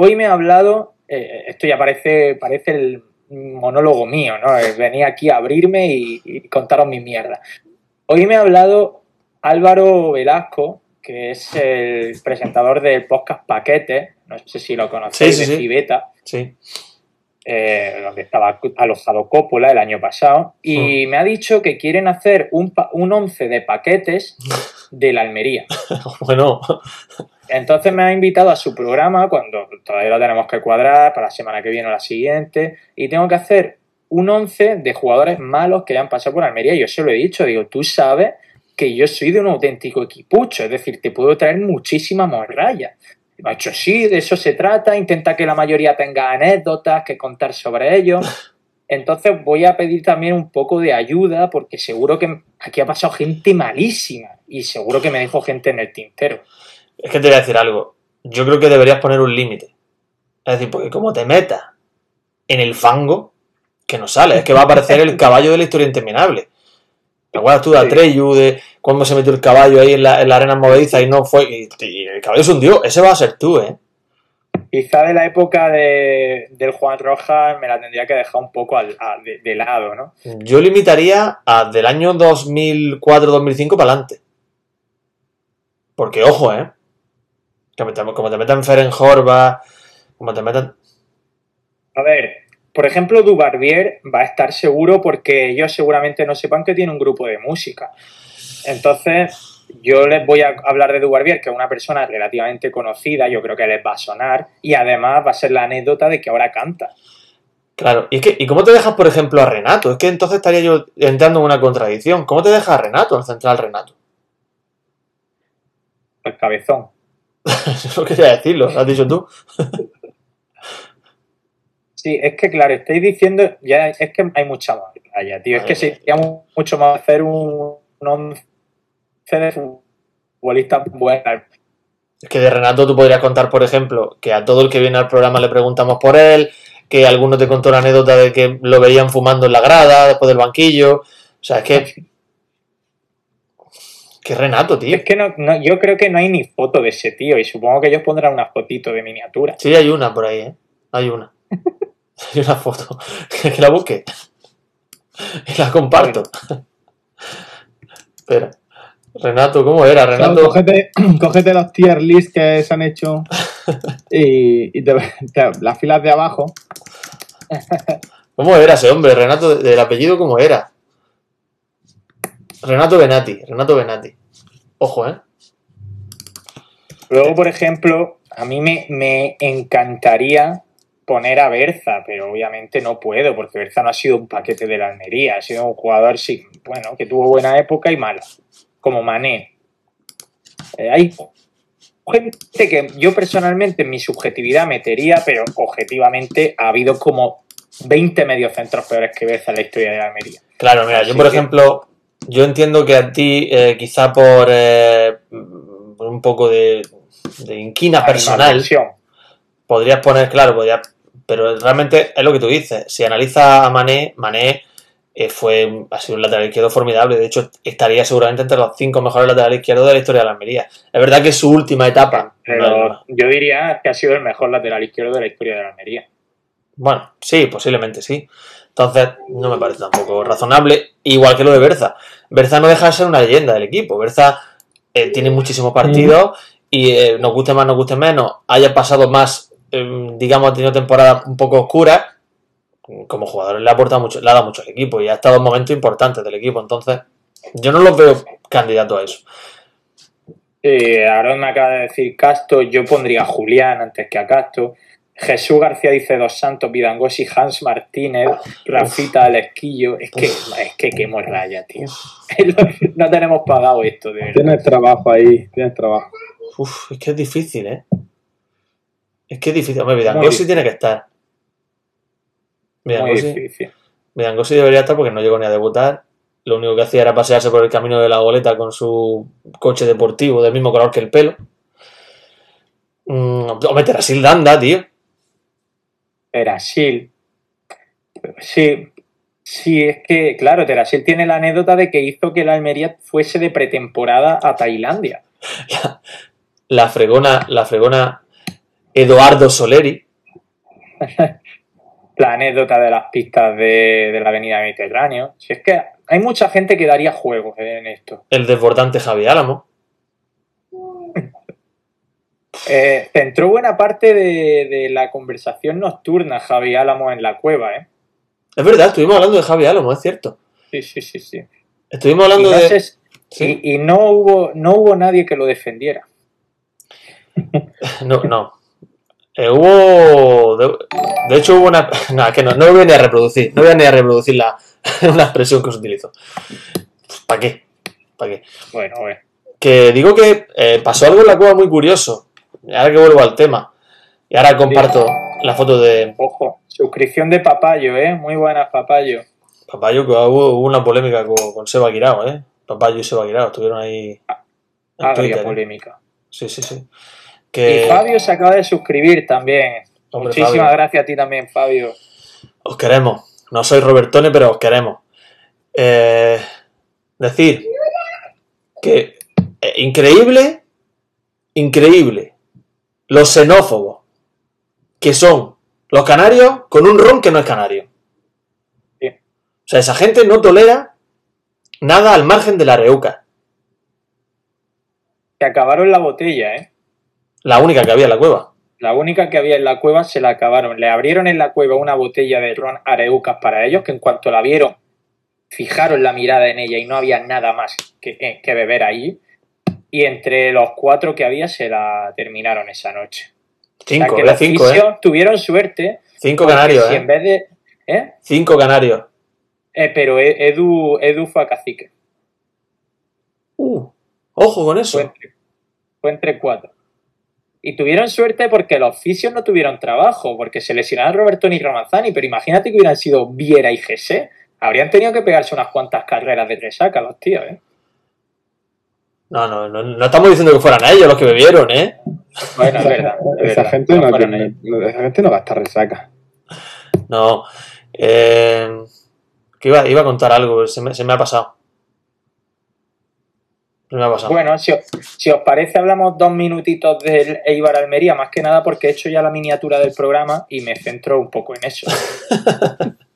Hoy me ha hablado, eh, esto ya parece, parece el monólogo mío, ¿no? Venía aquí a abrirme y, y contaros mi mierda. Hoy me ha hablado Álvaro Velasco, que es el presentador del podcast Paquete, no sé si lo conocéis, Sí, sí, de sí. Cibeta, Sí. Eh, donde estaba alojado Coppola el año pasado, y me ha dicho que quieren hacer un, 11 de paquetes de la Almería. Bueno, Entonces me ha invitado a su programa cuando todavía lo tenemos que cuadrar para la semana que viene o la siguiente y tengo que hacer un 11 de jugadores malos que hayan pasado por Almería. Y yo se lo he dicho, digo, tú sabes que yo soy de un auténtico equipucho, es decir, te puedo traer muchísima morralla. Me ha dicho, sí, de eso se trata, intenta que la mayoría tenga anécdotas que contar sobre ellos. Entonces voy a pedir también un poco de ayuda porque seguro que aquí ha pasado gente malísima y seguro que me dejo gente en el tintero. es que te voy a decir algo. Yo creo que deberías poner un límite. Es decir, porque como te metas en el fango, que no sale, es que va a aparecer el caballo de la historia interminable. ¿Te acuerdas tú de. Atreyu, de cuando se metió el caballo ahí en la, en la arena movediza y no fue. Y, y el caballo se hundió. Ese va a ser tú, ¿eh? Quizá de la época de, del Juan Rojas me la tendría que dejar un poco al- a- de, de lado, ¿no? Yo limitaría a del año 2004-2005 para adelante. Porque, ojo, ¿eh? Te- como te metan Feren Horva, como te metan... A ver, por ejemplo, Dubarbier va a estar seguro porque ellos seguramente no sepan que tiene un grupo de música. Entonces, yo les voy a hablar de Dubarbier, que es una persona relativamente conocida, yo creo que les va a sonar, y además va a ser la anécdota de que ahora canta. Claro, y es que, ¿y cómo te dejas, por ejemplo, a Renato? Es que entonces estaría yo entrando en una contradicción. ¿Cómo te dejas a Renato, al central Renato? El cabezón. Eso quería decirlo, lo has dicho tú. Sí, es que claro, estáis diciendo, ya es que hay mucha más allá, tío. Es que sería mu- mucho más hacer un, un once de futbolistas buenos. Es que de Renato tú podrías contar, por ejemplo, que a todo el que viene al programa le preguntamos por él, que alguno te contó la anécdota de que lo veían fumando en la grada, después del banquillo. O sea, es que... Que Renato, tío. Es que no, no- yo creo que no hay ni foto de ese tío y supongo que ellos pondrán una fotito de miniatura. Sí, hay una por ahí, ¿eh? Hay una. Hay una foto. que la busque. Y la comparto. Espera. Renato, ¿cómo era? Claro, Renato. cógete, cógete los tier list que se han hecho y, y te, te- las filas de abajo. ¿Cómo era ese hombre? Renato, del apellido, ¿cómo era? Renato Benati. Renato Benati. Ojo, ¿eh? Luego, por ejemplo, a mí me, me encantaría poner a Berza, pero obviamente no puedo, porque Berza no ha sido un paquete de la Almería, ha sido un jugador, sí, bueno, que tuvo buena época y mala, como Mané. Eh, hay gente que yo personalmente en mi subjetividad metería, pero objetivamente ha habido como 20 mediocentros peores que Berza en la historia de la Almería. Claro, mira, yo por que- ejemplo, yo entiendo que a ti, eh, quizá por, eh, por un poco de, de inquina personal, podrías poner, claro, podrías, pero realmente es lo que tú dices. Si analiza a Mané, Mané eh, fue, ha sido un lateral izquierdo formidable. De hecho, estaría seguramente entre los cinco mejores laterales izquierdos de la historia de la Almería. Es verdad que es su última etapa. Pero no- yo diría que ha sido el mejor lateral izquierdo de la historia de la Almería. Bueno, sí, posiblemente sí. Entonces, no me parece tampoco razonable. Igual que lo de Berza. Berza no deja de ser una leyenda del equipo. Berza eh, tiene muchísimos partidos y eh, nos guste más, nos guste menos, haya pasado más, eh, digamos, ha tenido temporadas un poco oscuras. Como jugador le ha aportado mucho, le ha dado mucho al equipo y ha estado en momentos importantes del equipo. Entonces, yo no los veo candidatos a eso. Eh, Aaron me acaba de decir Casto, yo pondría a Julián antes que a Casto. Jesús García dice Dos Santos, Vidangosi, Hans Martínez, Rafita Alesquillo. Es que, es que qué morralla, tío. No tenemos pagado esto, de verdad. Tienes trabajo ahí, tienes trabajo. Uf, es que es difícil, ¿eh? Es que es difícil. Hombre, Vidangosi tiene que estar. Vidangosi-. Mirangosi debería estar porque no llegó ni a debutar. Lo único que hacía era pasearse por el camino de la goleta con su coche deportivo del mismo color que el pelo. Mm, o meter a Sildanda, tío. Terasil. Sí, sí, es que, claro, Terasil tiene la anécdota de que hizo que la Almería fuese de pretemporada a Tailandia. La fregona, la fregona Eduardo Soleri. La anécdota de las pistas de, de la avenida Mediterráneo. Si es que hay mucha gente que daría juegos en esto. El desbordante Javi Álamo. Eh, centró buena parte de, de la conversación nocturna Javi Álamo en la cueva, ¿eh? Es verdad, estuvimos hablando de Javi Álamo, es cierto. Sí, sí, sí, sí. Estuvimos Y hablando no, de. sé si- Sí. y- y no hubo, no hubo nadie que lo defendiera. No, no. Eh, hubo. De, de hecho, hubo una. No, es que no, no voy ni a reproducir. No voy ni a reproducir la, una expresión que os utilizo. ¿Para qué? ¿Para qué? Bueno, bueno. Que digo que eh, pasó algo en la cueva muy curioso. Ahora que vuelvo al tema. Y ahora comparto la foto de Ojo, suscripción de Papayo, ¿eh? Muy buenas, Papayo. Papayo, que hubo, una polémica con, con Seba Guirao, ¿eh? Papayo y Seba Guirao estuvieron ahí en Twitter. ¿eh? polémica. Sí, sí, sí. Y Que, Fabio se acaba de suscribir también. Hombre, Muchísimas Fabio. gracias a ti también, Fabio. Os queremos. No soy Robertone, pero os queremos. Eh, decir que eh, increíble, increíble, los xenófobos que son los canarios con un ron que no es canario. Sí. O sea, esa gente no tolera nada al margen de la reuca. que acabaron la botella, ¿eh? La única que había en la cueva. La única que había en la cueva se la acabaron. Le abrieron en la cueva una botella de ron areucas para ellos, que en cuanto la vieron, fijaron la mirada en ella y no había nada más que, eh, que beber ahí. Y entre los cuatro que había se la terminaron esa noche. Cinco, o sea, que era los cinco, ¿eh? tuvieron suerte. Cinco canarios, si ¿eh? en vez de. ¿Eh? Cinco canarios. Eh, pero E- Edu, Edu fue a cacique. Uh, ojo con eso. Fue entre, fue entre cuatro. Y tuvieron suerte porque los fisios no tuvieron trabajo, porque se lesionaron Roberto y Ramazzani, pero imagínate que hubieran sido Viera y Gese. Habrían tenido que pegarse unas cuantas carreras de resaca los tíos, ¿eh? No, no, no, no estamos diciendo que fueran ellos los que bebieron, ¿eh? Bueno, es verdad. es Esa verdad. gente no, tiene, esa gente no gasta resaca. No. Eh, que iba, iba a contar algo, pero se me, se me ha pasado. Bueno, si os, si os parece, hablamos dos minutitos del Eibar Almería, más que nada porque he hecho ya la miniatura del programa y me centro un poco en eso.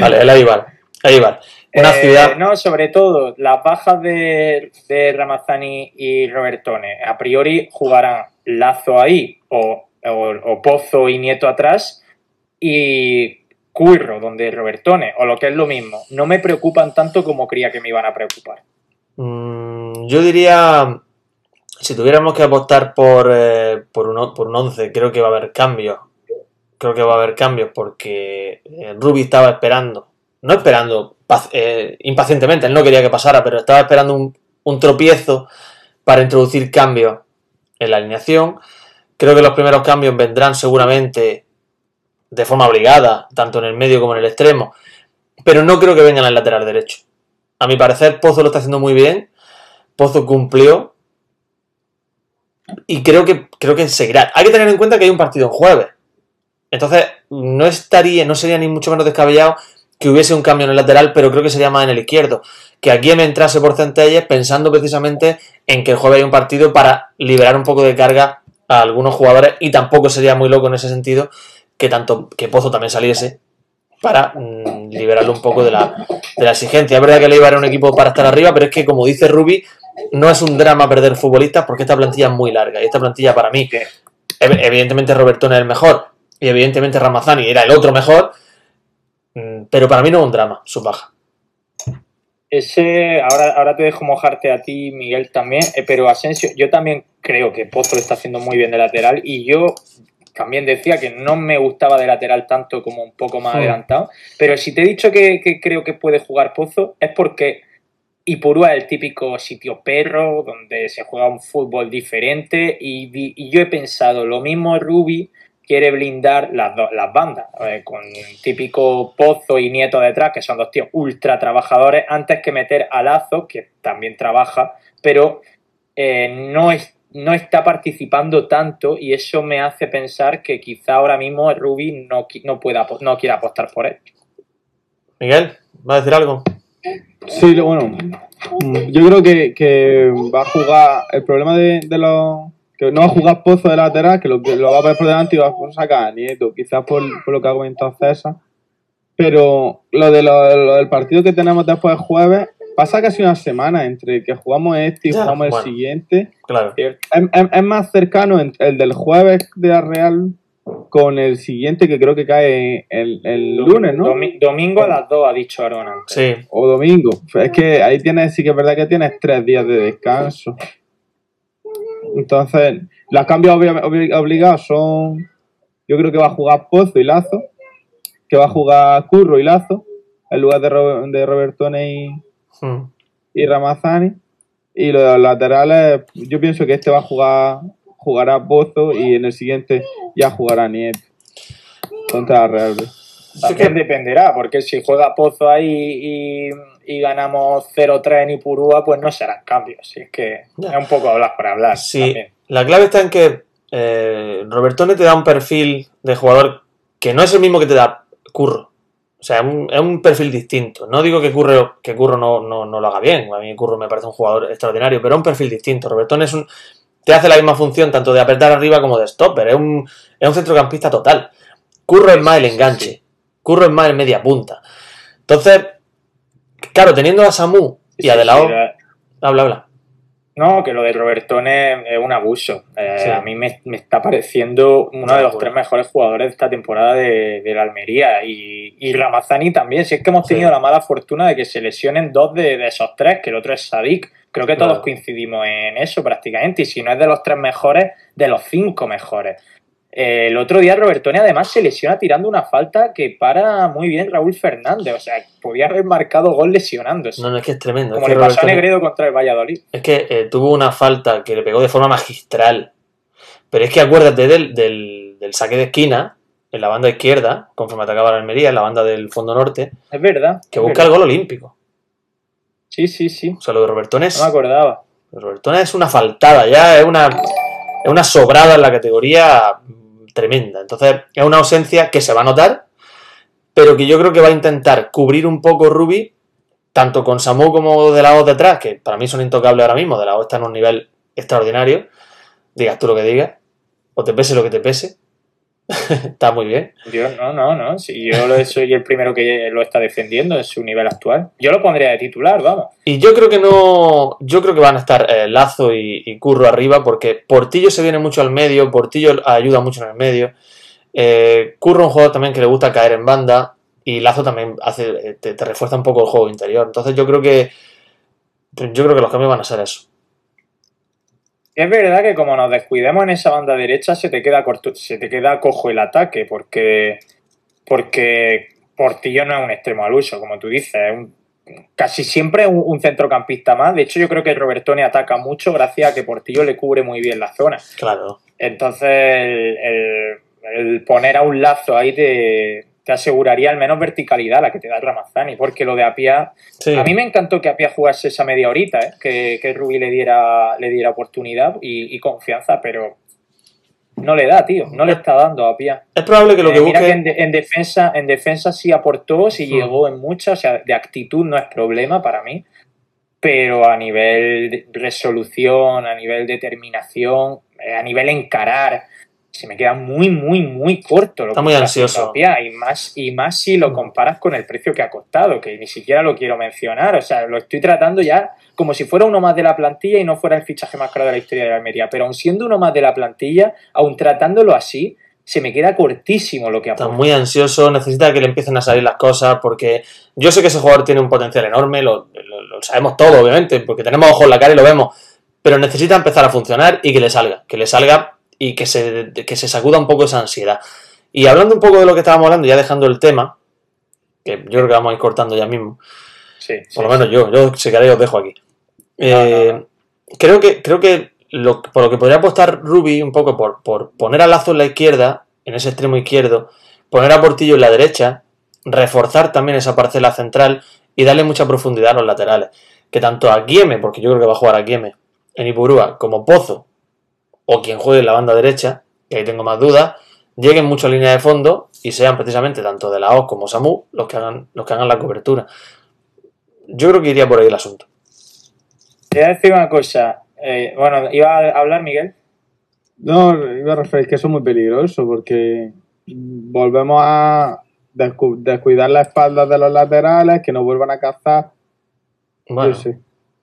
Vale, el Eibar. Eibar. Una Eh, ciudad. No, sobre todo, las bajas de, de Ramazzani y Robertone. A priori jugarán Lazo ahí o, o- o Pozo y Nieto atrás y Curro donde Robertone, o lo que es lo mismo. No me preocupan tanto como creía que me iban a preocupar. Mm, yo diría. Si tuviéramos que apostar por, eh, por, un, por un 11, creo que va a haber cambios. Creo que va a haber cambios porque eh, Rubi estaba esperando. No esperando eh, impacientemente, él no quería que pasara, pero estaba esperando un, un tropiezo para introducir cambios en la alineación. Creo que los primeros cambios vendrán seguramente de forma obligada, tanto en el medio como en el extremo, pero no creo que vengan al lateral derecho. A mi parecer, Pozo lo está haciendo muy bien. Pozo cumplió. Y creo que, creo que seguirá. Hay que tener en cuenta que hay un partido en jueves. Entonces, no estaría, no sería ni mucho menos descabellado que hubiese un cambio en el lateral, pero creo que sería más en el izquierdo. Que aquí me entrase por Centelles pensando precisamente en que el jueves hay un partido para liberar un poco de carga a algunos jugadores. Y tampoco sería muy loco en ese sentido que tanto que Pozo también saliese para mm, liberarlo un poco de la, de la exigencia. Es verdad que el Eibar era un equipo para estar arriba, pero es que, como dice Rubi, no es un drama perder futbolistas porque esta plantilla es muy larga. Y esta plantilla, para mí, ev- evidentemente Robertone es el mejor y evidentemente Ramazani era el otro mejor, mm, pero para mí no es un drama su baja. Ese, ahora, ahora te dejo mojarte a ti, Miguel, también, eh, pero Asensio, yo también creo que Pozo lo está haciendo muy bien de lateral y yo también decía que no me gustaba de lateral tanto como un poco más adelantado, pero si te he dicho que, que creo que puede jugar Pozo es porque Ipurúa es el típico sitio perro donde se juega un fútbol diferente y, yo he pensado lo mismo Rubi quiere blindar las, do- las bandas, eh, con típico Pozo y Nieto detrás, que son dos tíos ultra trabajadores, antes que meter a Lazo, que también trabaja, pero eh, no, es, no está participando tanto y eso me hace pensar que quizá ahora mismo Rubi no, no, pueda, no quiera apostar por él. Miguel, ¿va a decir algo? Sí, bueno, yo creo que, que va a jugar. El problema de, de los. que no va a jugar Pozo de lateral, que lo, que lo va a ver por delante y va a sacar a Nieto, quizás por, por lo que ha comentado César. Pero lo, de lo, lo del partido que tenemos después del jueves, pasa casi una semana entre que jugamos este y Ya, jugamos el siguiente. Claro. Es, es- es más cercano el del jueves de la Real con el siguiente que creo que cae el, el lunes, ¿no? Domi- domingo a las 2 ha dicho Aaron antes. Sí, o domingo. Es que ahí tienes, sí que es verdad que tienes tres días de descanso. Entonces, los cambios obli- obli- obligados son. Yo creo que va a jugar Pozo y Lazo. Que va a jugar Curro y Lazo. En lugar de, Ro- de Robertone y, Mm. y Ramazani. Y los laterales, yo pienso que este va a jugar. Jugará Pozo y en el siguiente ya jugará Nieto. Contra la Real. También dependerá, porque si juega Pozo ahí y, y ganamos 0-3 en Ipurúa, pues no serán cambios. Si es que es un poco hablar por hablar. Sí, también. la clave está en que eh, Robertone te da un perfil de jugador que no es el mismo que te da Curro. O sea, es un, es un perfil distinto. No digo que Curro, que Curro no, no, no lo haga bien. A mí Curro me parece un jugador extraordinario, pero es un perfil distinto. Robertone es un, te hace la misma función tanto de apretar arriba como de stopper. Es un, es un centrocampista total. Curro es más el enganche. Curro es más el media punta. Entonces, claro, teniendo a Samu y a De Habla, habla. No, que lo de Robertone es un abuso. Eh, Sí. A mí me, me está pareciendo uno De de los tres mejores jugadores de esta temporada de, de la Almería. Y, y Ramazani también. Si es que hemos Sí. tenido la mala fortuna de que se lesionen dos de, de esos tres, que el otro es Sadik. Creo que todos Claro. coincidimos en eso prácticamente. Y si no es de los tres mejores, de los cinco mejores. Eh, el otro día Robertone además se lesiona tirando una falta que para muy bien Raúl Fernández. O sea, podía haber marcado gol lesionándose. No, no, es que es tremendo. como es que le pasó a Negredo contra el Valladolid. Es que eh, tuvo una falta que le pegó de forma magistral. Pero es que acuérdate del, del, del saque de esquina en la banda izquierda, conforme atacaba la Almería, en la banda del fondo norte, Es verdad. que es busca el gol olímpico. Sí, sí, sí. O sea, lo de Robertone es, No me acordaba. Robertone es una faltada, ya es una, es una sobrada en la categoría mm, tremenda. Entonces, es una ausencia que se va a notar, pero que yo creo que va a intentar cubrir un poco Rubi, tanto con Samu como de la voz detrás, que para mí son intocables ahora mismo, de la voz está en un nivel extraordinario, digas tú lo que digas, o te pese lo que te pese, está muy bien. Yo, no, no, no. Si yo lo- soy el primero que lo está defendiendo en su nivel actual. Yo lo pondría de titular, vamos. Y yo creo que no. Yo creo que van a estar eh, Lazo y, y Curro arriba, porque Portillo se viene mucho al medio, Portillo ayuda mucho en el medio. Eh, Curro es un jugador también que le gusta caer en banda. Y Lazo también hace, eh, te, te refuerza un poco el juego interior. Entonces yo creo que. Yo creo que los cambios van a ser eso. Es verdad que como nos descuidemos en esa banda derecha, se te queda corto, se te queda cojo el ataque, porque, porque Portillo no es un extremo al uso, como tú dices, es un- casi siempre un, un centrocampista más. De hecho, yo creo que Robertone ataca mucho gracias a que Portillo le cubre muy bien la zona. Claro. Entonces, el, el- el poner a un lazo ahí te, te aseguraría al menos verticalidad, la que te da Ramazani, porque lo de Apia, Sí. a mí me encantó que Apia jugase esa media horita, ¿eh? que, que Rubí le diera, le diera oportunidad y, y confianza, pero no le da, tío, no le está dando a Apia. Es probable que lo Eh, que mira busque. que en, de- en defensa, en defensa sí aportó, sí Mm. llegó en muchas, o sea, de actitud no es problema para mí, pero a nivel de resolución, a nivel determinación, eh, a nivel encarar, se me queda muy, muy, muy corto lo Está que muy ansioso. Y más, y más si lo comparas con el precio que ha costado, que ni siquiera lo quiero mencionar, o sea, lo estoy tratando ya como si fuera uno más de la plantilla y no fuera el fichaje más caro de la historia de la Almería, pero aun siendo uno más de la plantilla, aun tratándolo así, se me queda cortísimo lo que Está aporta. muy ansioso, necesita que le empiecen a salir las cosas, porque yo sé que ese jugador tiene un potencial enorme, lo, lo- lo sabemos todo, obviamente, porque tenemos ojos en la cara y lo vemos, pero necesita empezar a funcionar y que le salga, que le salga y que se, que se sacuda un poco esa ansiedad. Y hablando un poco de lo que estábamos hablando, ya dejando el tema, que yo creo que vamos a ir cortando ya mismo, Sí, sí, por lo menos yo, yo si queréis os dejo aquí. No, Eh, no, no. Creo que, creo que lo, por lo que podría apostar Ruby un poco por, por poner a Lazo en la izquierda, en ese extremo izquierdo, poner a Portillo en la derecha, reforzar también esa parcela central y darle mucha profundidad a los laterales. Que tanto a Guieme, porque yo creo que va a jugar a Guieme, en Ipurúa, como Pozo, o quien juegue en la banda derecha, que ahí tengo más dudas, lleguen mucho a línea de fondo y sean precisamente tanto de la O como Samu los que hagan, los que hagan la cobertura. Yo creo que iría por ahí el asunto. Te voy a decir una cosa. eh, bueno, iba a hablar Miguel. No, iba a referir que eso es muy peligroso porque volvemos a descu- descuidar la espalda de los laterales, que no vuelvan a cazar. Bueno, Yo sé.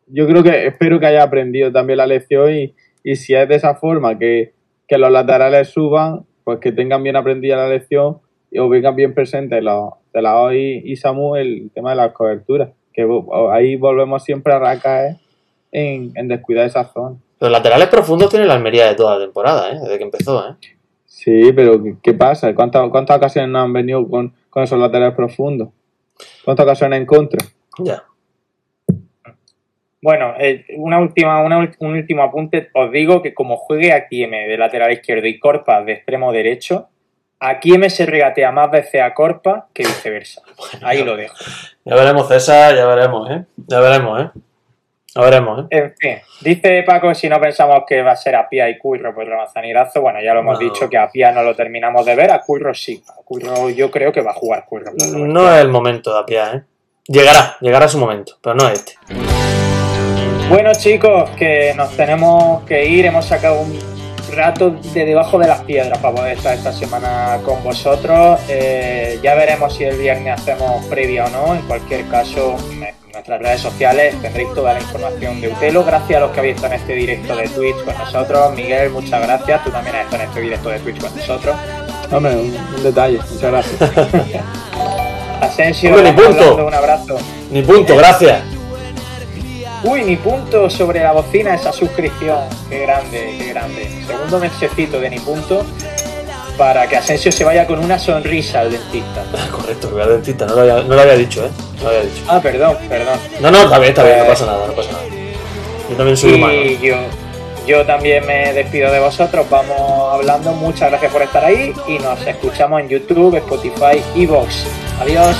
Yo creo que espero que haya aprendido también la lección y, y si es de esa forma que, que los laterales suban, pues que tengan bien aprendida la lección y o vengan bien presentes los de la OI y Samu el tema de las coberturas. Que ahí volvemos siempre a recaer en, en descuidar esa zona. Los laterales profundos tiene la Almería de toda la temporada, ¿eh? desde que empezó. ¿eh? Sí, pero ¿qué, qué pasa? ¿Cuántas, ¿Cuántas ocasiones nos han venido con, con esos laterales profundos? ¿Cuántas ocasiones en contra? Ya. Bueno, eh, una última, una un último apunte. Os digo que como juegue a Kieme de lateral izquierdo y Corpa de extremo derecho, a Kieme se regatea más veces a Corpa que viceversa. Ahí lo dejo. Ya veremos, César, ya veremos, ¿eh? Ya veremos, ¿eh? Ya veremos, ¿eh? En fin, dice Paco si no pensamos que va a ser a Pia y Curro por Ramazanilazo. Bueno, ya lo hemos No. dicho que a Pia no lo terminamos de ver, a Curro sí. A Curro yo creo que va a jugar Curro. No es el momento de Apia, ¿eh? Llegará, llegará su momento, pero no este. Bueno chicos, que nos tenemos que ir, hemos sacado un rato de debajo de las piedras para poder estar esta semana con vosotros. Eh, ya veremos si el viernes hacemos previa o no. En cualquier caso, en nuestras redes sociales tendréis toda la información de Utelo. Gracias a los que habéis estado en este directo de Twitch con nosotros. Miguel, muchas gracias. Tú también has estado en este directo de Twitch con nosotros. Hombre, un, un detalle. Muchas gracias. Asensio, Hombre, ni punto. Un abrazo. Ni punto, gracias. Uy, ni punto sobre la bocina, esa suscripción. Qué grande, qué grande. Segundo mesecito de ni punto para que Asensio se vaya con una sonrisa al dentista. Correcto, que voy al dentista, no lo había, no lo había dicho, ¿eh? No lo había dicho. Ah, perdón, perdón. No, no, está bien, está bien, no Eh, pasa nada, no pasa nada. Yo también soy humano. Y yo, yo también me despido de vosotros. Vamos hablando. Muchas gracias por estar ahí y nos escuchamos en YouTube, Spotify y Vox. Adiós.